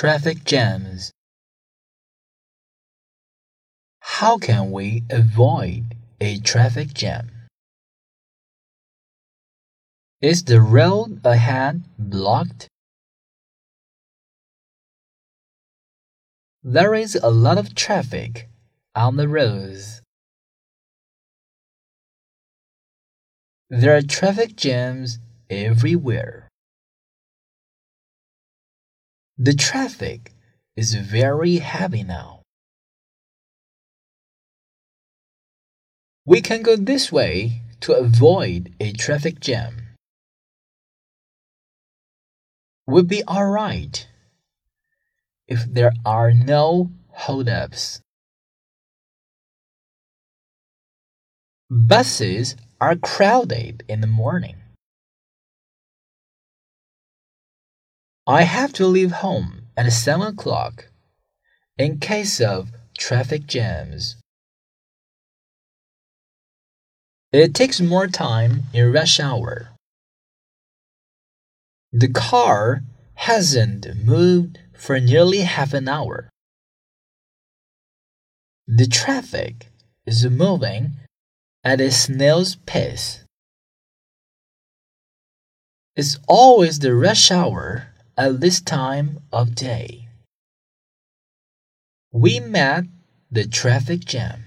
Traffic jams. How can we avoid a traffic jam? Is the road ahead blocked? There is a lot of traffic on the roads. There are traffic jams everywhere. The traffic is very heavy now. We can go this way to avoid a traffic jam. We'll be alright if there are no holdups. Buses are crowded in the morning. I have to leave home at 7 o'clock in case of traffic jams. It takes more time in rush hour. The car hasn't moved for nearly half an hour. The traffic is moving at a snail's pace. It's always the rush hour at this time of day. We met the traffic jam.